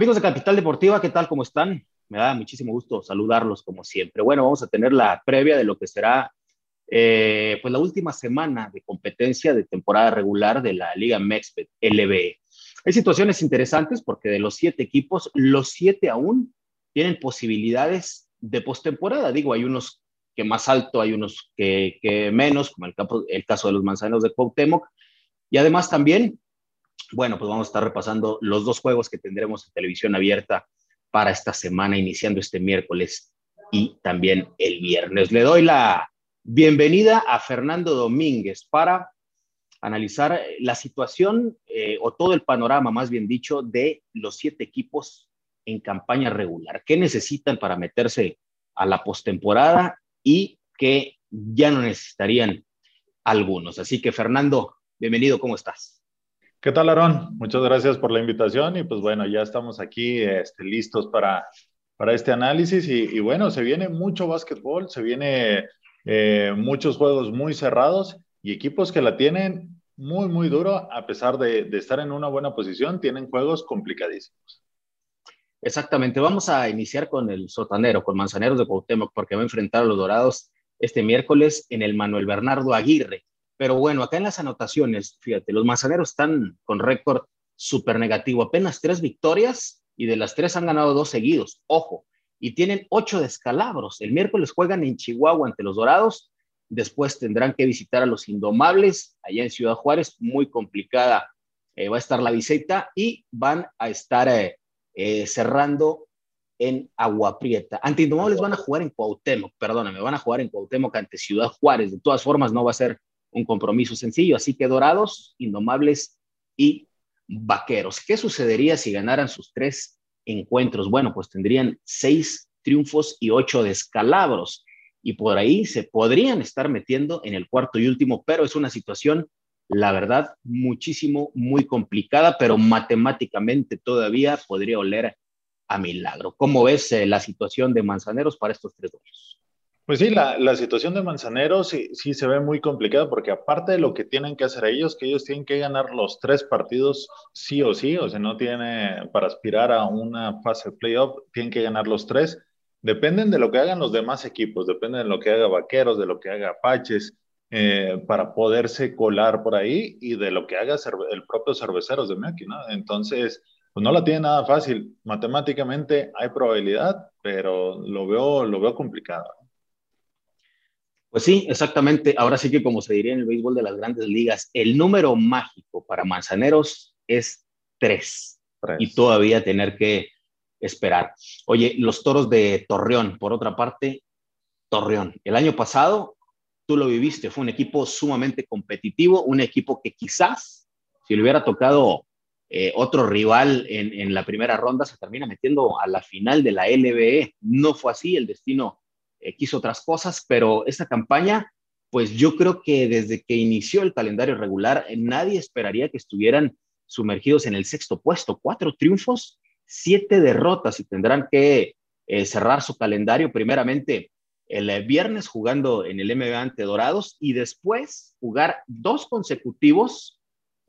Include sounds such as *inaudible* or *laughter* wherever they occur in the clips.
Amigos de Capital Deportiva, ¿qué tal? ¿Cómo están? Me da muchísimo gusto saludarlos como siempre. Bueno, vamos a tener la previa de lo que será eh, pues la última semana de competencia de temporada regular de la Liga Mexpet LBE. Hay situaciones interesantes porque de los siete equipos, los siete aún tienen posibilidades de postemporada. Digo, hay unos que más alto, hay unos que, que menos, como el, el caso de los manzanos de Cuauhtémoc. Y además también bueno, pues vamos a estar repasando los dos juegos que tendremos en televisión abierta para esta semana, iniciando este miércoles y también el viernes. Le doy la bienvenida a Fernando Domínguez para analizar la situación eh, o todo el panorama, más bien dicho, de los siete equipos en campaña regular. ¿Qué necesitan para meterse a la postemporada y qué ya no necesitarían algunos? Así que, Fernando, bienvenido, ¿cómo estás? ¿Qué tal, Aarón? Muchas gracias por la invitación y pues bueno, ya estamos aquí este, listos para, para este análisis y, bueno, se viene mucho básquetbol, se viene eh, muchos juegos muy cerrados y equipos que la tienen muy, muy duro, a pesar de, estar en una buena posición, tienen juegos complicadísimos. Exactamente, vamos a iniciar con el sotanero, con Manzaneros de Cuauhtémoc, porque va a enfrentar a los Dorados este miércoles en el Manuel Bernardo Aguirre. Pero bueno, acá en las anotaciones, fíjate, los manzaneros están con récord súper negativo, apenas tres victorias y de las tres han ganado dos seguidos, ojo, y tienen ocho descalabros. El miércoles juegan en Chihuahua ante los Dorados, después tendrán que visitar a los Indomables allá en Ciudad Juárez, muy complicada eh, va a estar la visita y van a estar eh, eh, cerrando en Agua Prieta. Ante Indomables van a jugar en Cuauhtémoc, perdóname, van a jugar en Cuauhtémoc ante Ciudad Juárez. De todas formas, no va a ser un compromiso sencillo. Así que Dorados, Indomables y Vaqueros. ¿Qué sucedería si ganaran sus tres encuentros? Bueno, pues tendrían seis triunfos y ocho descalabros. Y por ahí se podrían estar metiendo en el cuarto y último, pero es una situación, la verdad, muchísimo, muy complicada, pero matemáticamente todavía podría oler a milagro. ¿Cómo ves eh, la situación de Manzaneros para estos tres duelos? Pues sí, la, la, situación de Manzanero sí, sí, se ve muy complicada porque aparte de lo que tienen que hacer ellos, que ellos tienen que ganar los tres partidos sí o sí, o sea, no tiene para aspirar a una fase playoff, tienen que ganar los tres. Dependen de lo que hagan los demás equipos, dependen de lo que haga Vaqueros, de lo que haga Apaches, eh, para poderse colar por ahí y de lo que haga el propio Cerveceros de Maki, ¿no? Entonces, pues no la tiene nada fácil. Matemáticamente hay probabilidad, pero lo veo, lo veo complicado. Pues sí, exactamente. Ahora sí que como se diría en el béisbol de las grandes ligas, el número mágico para Manzaneros es tres. Y todavía tener que esperar. Oye, los toros de Torreón, por otra parte, Torreón. El año pasado, tú lo viviste, fue un equipo sumamente competitivo, un equipo que quizás, si le hubiera tocado eh, otro rival en, en la primera ronda, se termina metiendo a la final de la LBE. No fue así, el destino quiso otras cosas, pero esta campaña, pues yo creo que desde que inició el calendario regular, eh, nadie esperaría que estuvieran sumergidos en el sexto puesto. Cuatro triunfos, siete derrotas y tendrán que eh, cerrar su calendario primeramente el viernes jugando en el MB ante Dorados y después jugar dos consecutivos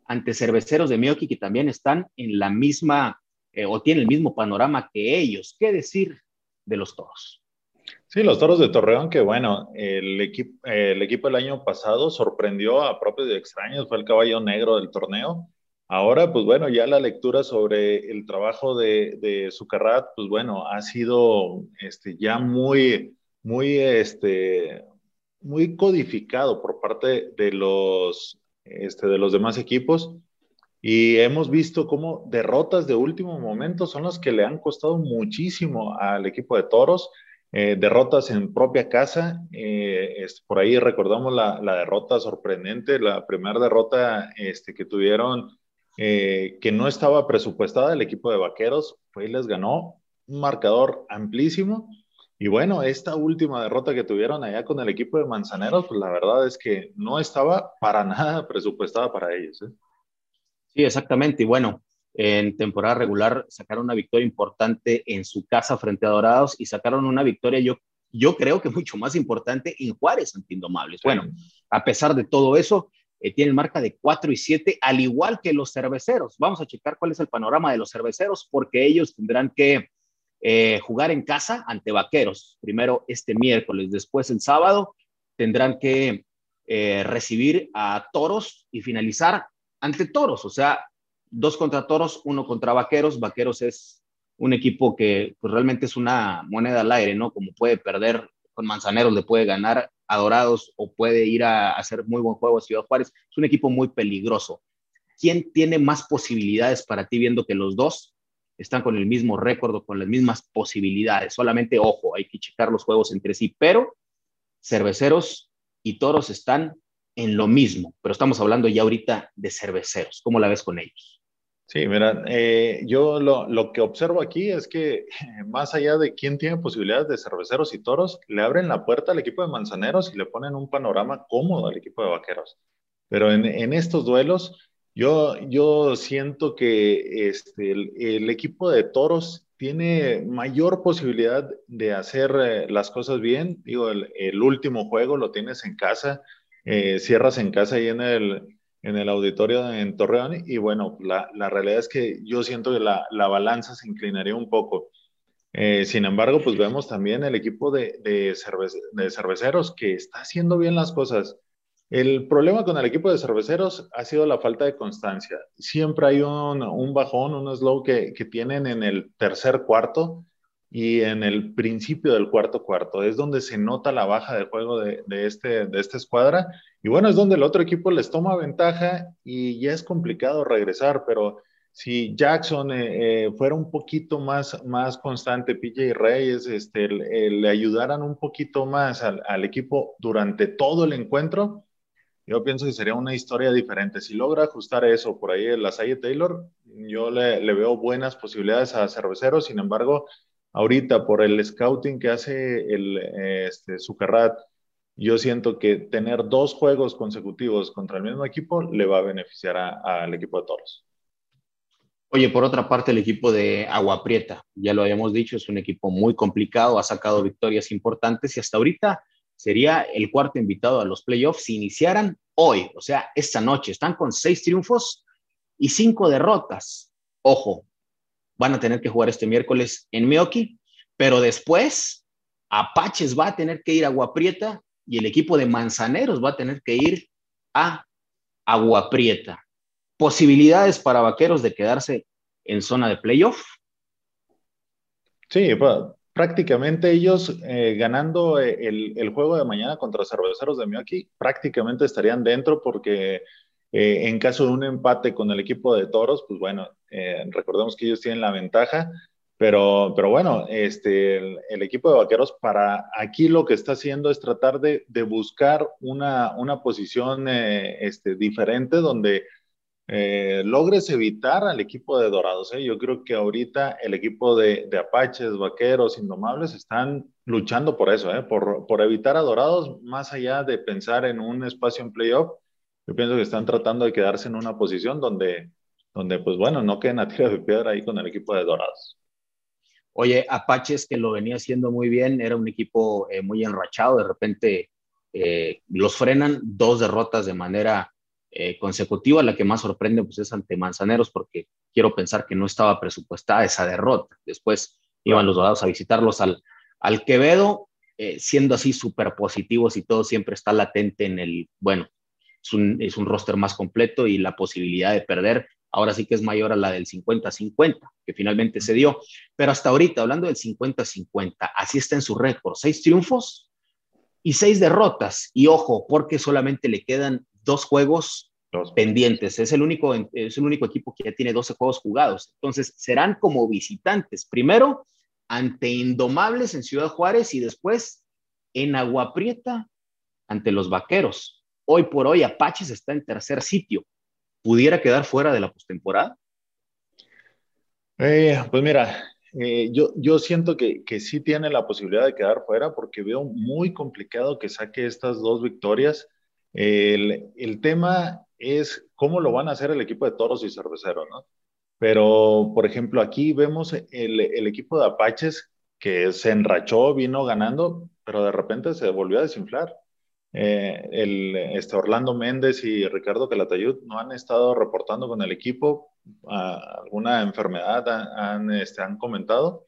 ante cerveceros de Mioki que también están en la misma o tienen el mismo panorama que ellos. ¿Qué decir de los toros? Sí, los Toros de Torreón, que bueno, el, equipo el equipo el año pasado sorprendió a propios de extraños, fue el caballo negro del torneo. Ahora, pues bueno, ya la lectura sobre el trabajo de, de Zucarrat, pues bueno, ha sido este, ya muy, muy, este, muy codificado por parte de los, este, de los demás equipos. Y hemos visto cómo derrotas de último momento son las que le han costado muchísimo al equipo de Toros eh, derrotas en propia casa, eh, por ahí recordamos la, derrota sorprendente, la primera derrota este, que tuvieron, eh, que no estaba presupuestada el equipo de Vaqueros, fue y les ganó un marcador amplísimo. Y bueno, esta última derrota que tuvieron allá con el equipo de Manzaneros, pues la verdad es que no estaba para *laughs* nada presupuestada para ellos. Sí, exactamente. Y bueno, en temporada regular sacaron una victoria importante en su casa frente a Dorados y sacaron una victoria, yo, yo creo que mucho más importante en Juárez ante Indomables. Bueno, a pesar de todo eso, eh, tienen marca de 4 y 7, al igual que los cerveceros. Vamos a checar cuál es el panorama de los cerveceros, porque ellos tendrán que eh, jugar en casa ante Vaqueros, primero este miércoles, después el sábado tendrán que eh, recibir a Toros y finalizar ante Toros, o sea, dos contra Toros, uno contra Vaqueros. Vaqueros es un equipo que pues, realmente es una moneda al aire, ¿no? Como puede perder con Manzaneros, le puede ganar a Dorados o puede ir a hacer muy buen juego a Ciudad Juárez. Es un equipo muy peligroso. ¿Quién tiene más posibilidades para ti viendo que los dos están con el mismo récord o con las mismas posibilidades. Solamente, ojo, hay que checar los juegos entre sí, pero cerveceros y toros están en lo mismo, pero estamos hablando ya ahorita de cerveceros. ¿Cómo la ves con ellos? Sí, mira, eh, yo lo, lo, que observo aquí es que *laughs* más allá de quién tiene posibilidades de cerveceros y toros, le abren la puerta al equipo de manzaneros y le ponen un panorama cómodo al equipo de vaqueros. Pero en, en estos duelos, yo, yo siento que este, el, equipo de Toros tiene mayor posibilidad de hacer eh, las cosas bien. Digo, el, último juego lo tienes en casa, eh, cierras en casa ahí en el, en el auditorio en Torreón y bueno, la, la realidad es que yo siento que la, la balanza se inclinaría un poco. Eh, sin embargo, pues vemos también el equipo de, de, de cerveceros que está haciendo bien las cosas. El problema con el equipo de cerveceros ha sido la falta de constancia. Siempre hay un, bajón, un slow que, tienen en el tercer cuarto y en el principio del cuarto cuarto. Es donde se nota la baja de juego de, este, de esta escuadra. Y bueno, es donde el otro equipo les toma ventaja y ya es complicado regresar, pero si Jackson eh, eh, fuera un poquito más, más constante, PJ Reyes, este, le, ayudaran un poquito más al, al equipo durante todo el encuentro, yo pienso que sería una historia diferente. Si logra ajustar eso por ahí la Salle Taylor, yo le, veo buenas posibilidades a Cerveceros. Sin embargo, ahorita por el scouting que hace el este, Zuccarrat, yo siento que tener dos juegos consecutivos contra el mismo equipo le va a beneficiar al equipo de Toros. Oye, por otra parte, el equipo de Agua Prieta, ya lo habíamos dicho, es un equipo muy complicado, ha sacado victorias importantes y hasta ahorita sería el cuarto invitado a los playoffs si iniciaran hoy, o sea, esta noche. Están con seis triunfos y cinco derrotas. Ojo, van a tener que jugar este miércoles en Meoki, pero después Apaches va a tener que ir a Aguaprieta y el equipo de Manzaneros va a tener que ir a Aguaprieta. Posibilidades para Vaqueros de quedarse en zona de playoff. Sí, prácticamente ellos eh, ganando eh, el, juego de mañana contra Cerveceros de Miyaki, prácticamente estarían dentro porque eh, en caso de un empate con el equipo de Toros, pues bueno, recordemos que ellos tienen la ventaja, pero, pero bueno, este, el, equipo de Vaqueros para aquí lo que está haciendo es tratar de, buscar una, una posición este, diferente donde eh, logres evitar al equipo de Dorados. ¿eh? Yo creo que ahorita el equipo de, Apaches, Vaqueros, Indomables están luchando por eso, ¿eh? por, por, evitar a Dorados, más allá de pensar en un espacio en playoff. Yo pienso que están tratando de quedarse en una posición donde, donde pues bueno, no queden a tiro de piedra ahí con el equipo de Dorados. Oye, Apaches que lo venía haciendo muy bien, era un equipo eh, muy enrachado, de repente los frenan dos derrotas de manera eh, consecutiva. La que más sorprende pues, es ante Manzaneros, porque quiero pensar que no estaba presupuestada esa derrota. Después iban los dorados a visitarlos al, al Quevedo, eh, siendo así súper positivos y todo siempre está latente en el, bueno, es un, es un roster más completo y la posibilidad de perder ahora sí que es mayor a la del 50-50, que finalmente se dio. Pero hasta ahorita, hablando del 50-50, así está en su récord, seis triunfos y seis derrotas. Y ojo, porque solamente le quedan dos juegos pendientes. Es el, único, es el único equipo que ya tiene 12 juegos jugados. Entonces, serán como visitantes. Primero, ante Indomables en Ciudad Juárez y después en Agua Prieta ante los Vaqueros. Hoy por hoy, Apaches está en tercer sitio. ¿Pudiera quedar fuera de la postemporada? Eh, pues mira, eh, yo, yo siento que, que sí tiene la posibilidad de quedar fuera porque veo muy complicado que saque estas dos victorias. El, el tema es cómo lo van a hacer el equipo de Toros y Cerveceros, ¿no? Pero, por ejemplo, aquí vemos el, el, equipo de Apaches que se enrachó, vino ganando, pero de repente se volvió a desinflar. Eh, el, este Orlando Méndez y Ricardo Calatayud no han estado reportando con el equipo alguna enfermedad, han, este, han comentado.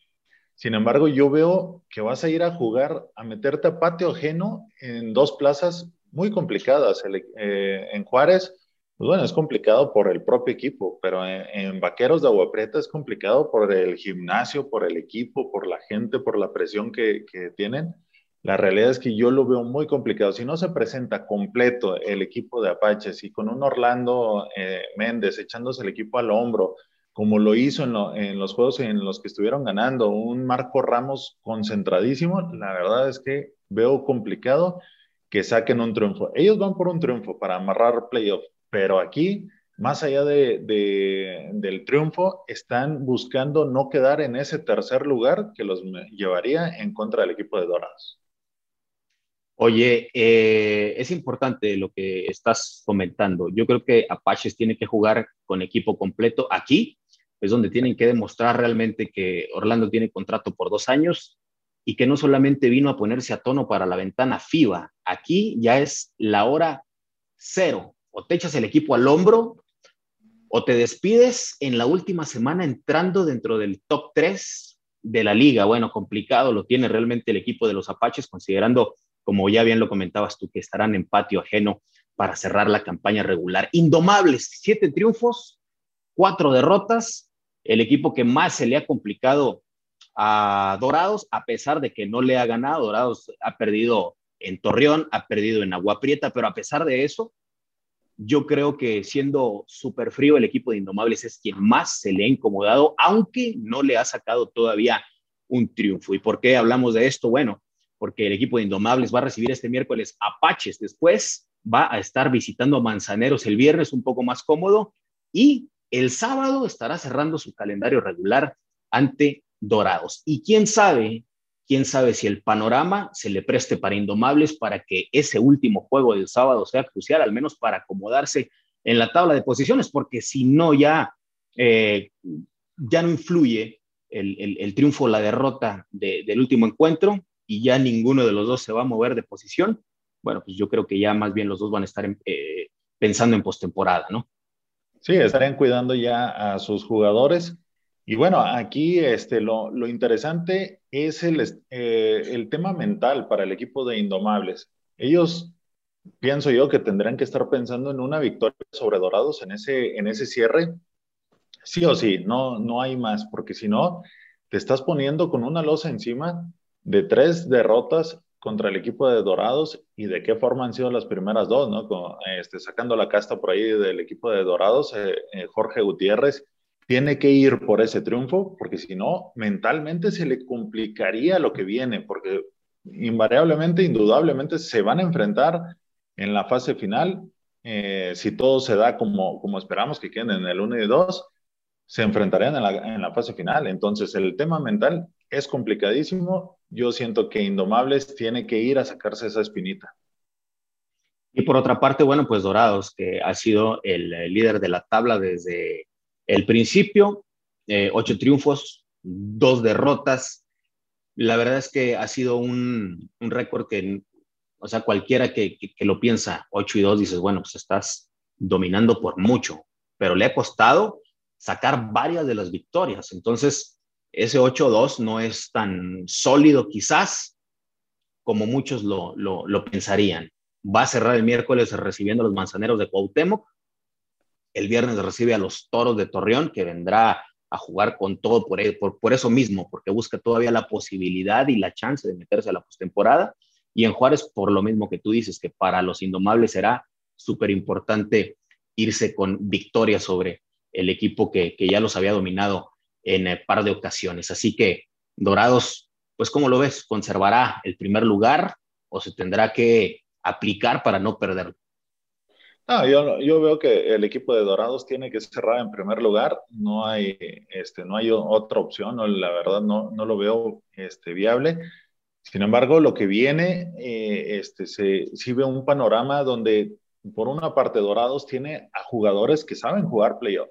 Sin embargo, yo veo que vas a ir a jugar, a meterte a patio ajeno en dos plazas muy complicadas. Eh, en Juárez, pues bueno, es complicado por el propio equipo, pero en, Vaqueros de Agua Prieta es complicado por el gimnasio, por el equipo, por la gente, por la presión que, que tienen. La realidad es que yo lo veo muy complicado. Si no se presenta completo el equipo de Apaches y con un Orlando eh, Méndez echándose el equipo al hombro, como lo hizo en, los juegos en los que estuvieron ganando, un Marco Ramos concentradísimo, la verdad es que veo complicado que saquen un triunfo. Ellos van por un triunfo para amarrar playoff, pero aquí, más allá de, del triunfo, están buscando no quedar en ese tercer lugar que los llevaría en contra del equipo de Dorados. Oye, eh, es importante lo que estás comentando. Yo creo que Apaches tiene que jugar con equipo completo. Aquí es donde tienen que demostrar realmente que Orlando tiene contrato por dos años y que no solamente vino a ponerse a tono para la ventana FIBA. Aquí ya es la hora cero. O te echas el equipo al hombro o te despides en la última semana entrando dentro del top 3 de la liga. Bueno, complicado lo tiene realmente el equipo de los Apaches, considerando como ya bien lo comentabas tú, que estarán en patio ajeno para cerrar la campaña regular. Indomables, siete triunfos, cuatro derrotas, el equipo que más se le ha complicado a Dorados, a pesar de que no le ha ganado, Dorados ha perdido en Torreón, ha perdido en Agua Prieta, pero a pesar de eso, yo creo que siendo súper frío, el equipo de Indomables es quien más se le ha incomodado, aunque no le ha sacado todavía un triunfo. ¿Y por qué hablamos de esto? Bueno, porque el equipo de Indomables va a recibir este miércoles Apaches, después va a estar visitando a Manzaneros el viernes un poco más cómodo. Y el sábado estará cerrando su calendario regular ante Dorados. Y quién sabe, quién sabe si el panorama se le preste para Indomables para que ese último juego del sábado sea crucial, al menos para acomodarse en la tabla de posiciones, porque si no ya, eh, ya no influye el, triunfo o la derrota del último encuentro, y ya ninguno de los dos se va a mover de posición, bueno, pues yo creo que ya más bien los dos van a estar eh, pensando en postemporada, ¿no? Sí, estarían cuidando ya a sus jugadores. Y bueno, aquí este, lo, lo interesante es el, eh, el tema mental para el equipo de Indomables. Ellos, pienso yo, que tendrán que estar pensando en una victoria sobre Dorados en ese, en ese cierre. Sí o sí, no, no hay más, porque si no, te estás poniendo con una losa encima de tres derrotas contra el equipo de Dorados y de qué forma han sido las primeras dos, ¿no? este, sacando la casta por ahí del equipo de Dorados, eh, eh, Jorge Gutiérrez tiene que ir por ese triunfo, porque si no, mentalmente se le complicaría lo que viene, porque invariablemente, indudablemente, se van a enfrentar en la fase final. Eh, si todo se da como, como esperamos que queden en el 1 y 2, se enfrentarían en la, en la fase final. Entonces, el tema mental es complicadísimo. Yo siento que Indomables tiene que ir a sacarse esa espinita. Y por otra parte, bueno, pues Dorados, que ha sido el, líder de la tabla desde el principio, eh, ocho triunfos, dos derrotas. La verdad es que ha sido un, un récord que, o sea, cualquiera que, que, que, lo piensa, ocho y dos, dices, bueno, pues estás dominando por mucho, pero le ha costado sacar varias de las victorias. Entonces, ese 8-2 no es tan sólido quizás como muchos lo, lo, pensarían. Va a cerrar el miércoles recibiendo a los manzaneros de Cuauhtémoc. El viernes recibe a los toros de Torreón, que vendrá a jugar con todo por, por, por, eso mismo, porque busca todavía la posibilidad y la chance de meterse a la postemporada. Y en Juárez, por lo mismo que tú dices, que para los indomables será súper importante irse con victoria sobre el equipo que, que ya los había dominado en un par de ocasiones. Así que Dorados, pues ¿cómo lo ves? ¿Conservará el primer lugar o se tendrá que aplicar para no perderlo? Ah, yo, yo, veo que el equipo de Dorados tiene que cerrar en primer lugar. No hay, este, no hay otra opción. No, la verdad, no, no lo veo este, viable. Sin embargo, lo que viene, eh, este, se, sí ve un panorama donde, por una parte, Dorados tiene a jugadores que saben jugar playoff,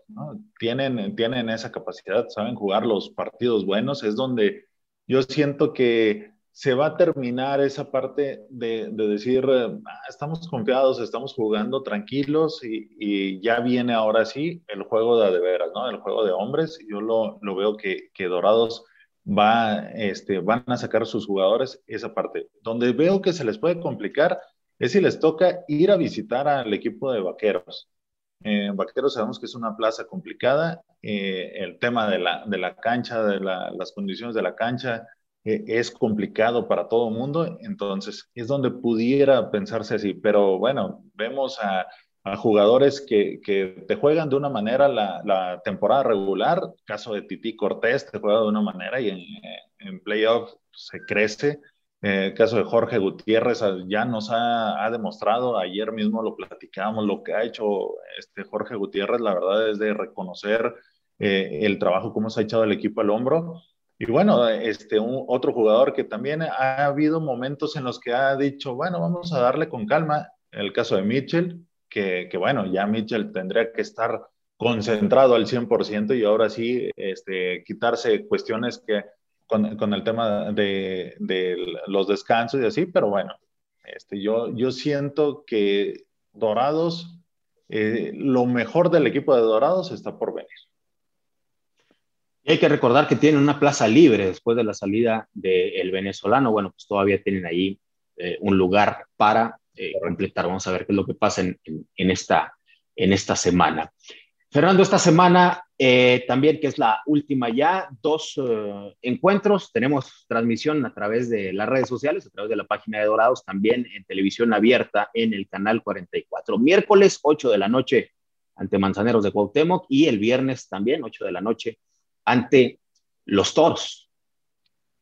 tienen, tienen esa capacidad, saben jugar los partidos buenos. Es donde yo siento que se va a terminar esa parte de, decir, ah, estamos confiados, estamos jugando tranquilos y, ya viene ahora sí el juego de, de veras, ¿no? El juego de hombres. Yo lo, lo veo que, que, Dorados va, este, van a sacar sus jugadores esa parte. Donde veo que se les puede complicar es si les toca ir a visitar al equipo de Vaqueros. Eh, Vaqueros sabemos que es una plaza complicada. Eh, el tema de la, de la cancha, de las condiciones de la cancha, eh, es complicado para todo el mundo, entonces es donde pudiera pensarse así, pero bueno, vemos a, jugadores que, que, te juegan de una manera la, temporada regular, caso de Titi Cortés te juega de una manera y en, en playoff se crece, el caso de Jorge Gutiérrez ah, ya nos ha, ha, demostrado, ayer mismo lo platicamos, lo que ha hecho este Jorge Gutiérrez, la verdad es de reconocer eh, el trabajo, cómo se ha echado el equipo al hombro. Y bueno, este, un, otro jugador que también ha habido momentos en los que ha dicho, bueno, vamos a darle con calma, el caso de Mitchell, que, que bueno, ya Mitchell tendría que estar concentrado al 100% y ahora sí este, quitarse cuestiones que con, el tema de, los descansos y así, pero bueno, este, yo, siento que Dorados, eh, lo mejor del equipo de Dorados está por venir. Hay que recordar que tienen una plaza libre después de la salida del venezolano. Bueno, pues todavía tienen ahí eh, un lugar para eh, completar. Vamos a ver qué es lo que pasa en esta semana. Fernando, esta semana eh, también, que es la última ya, dos encuentros. Tenemos transmisión a través de las redes sociales, a través de la página de Dorados, también en televisión abierta en el canal 44. Miércoles, 8 de la noche, ante Manzaneros de Cuauhtémoc, y el viernes también, 8 de la noche, ante los toros.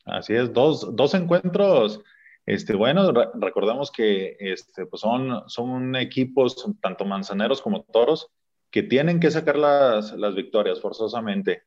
Así es, dos, dos encuentros. Este, bueno, recordemos que este, pues son, son equipos, tanto manzaneros como toros, que tienen que sacar las, las victorias forzosamente.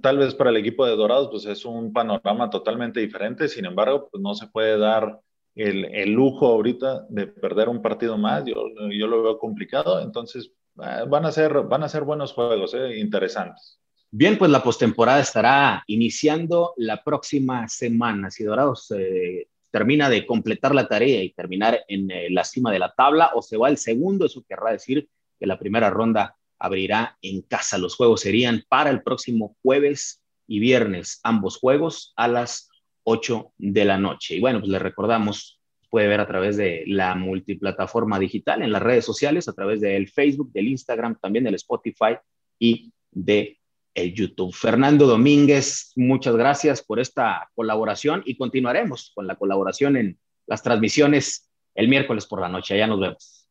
Tal vez para el equipo de Dorados, pues es un panorama totalmente diferente, sin embargo, pues no se puede dar el, el lujo ahorita de perder un partido más, yo, yo lo veo complicado, entonces eh, van, a ser, van a ser buenos juegos, eh, interesantes. Bien, pues la postemporada estará iniciando la próxima semana. Si Dorados eh, termina de completar la tarea y terminar en eh, la cima de la tabla o se va el segundo, eso querrá decir que la primera ronda abrirá en casa. Los juegos serían para el próximo jueves y viernes, ambos juegos a las 8 de la noche. Y bueno, pues le recordamos, puede ver a través de la multiplataforma digital en las redes sociales, a través del Facebook, del Instagram, también del Spotify y de el YouTube. Fernando Domínguez, muchas gracias por esta colaboración y continuaremos con la colaboración en las transmisiones el miércoles por la noche. Allá nos vemos.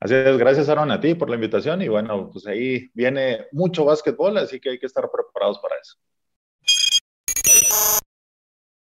Así es, gracias Aaron a ti por la invitación y bueno, pues ahí viene mucho básquetbol, así que hay que estar preparados para eso.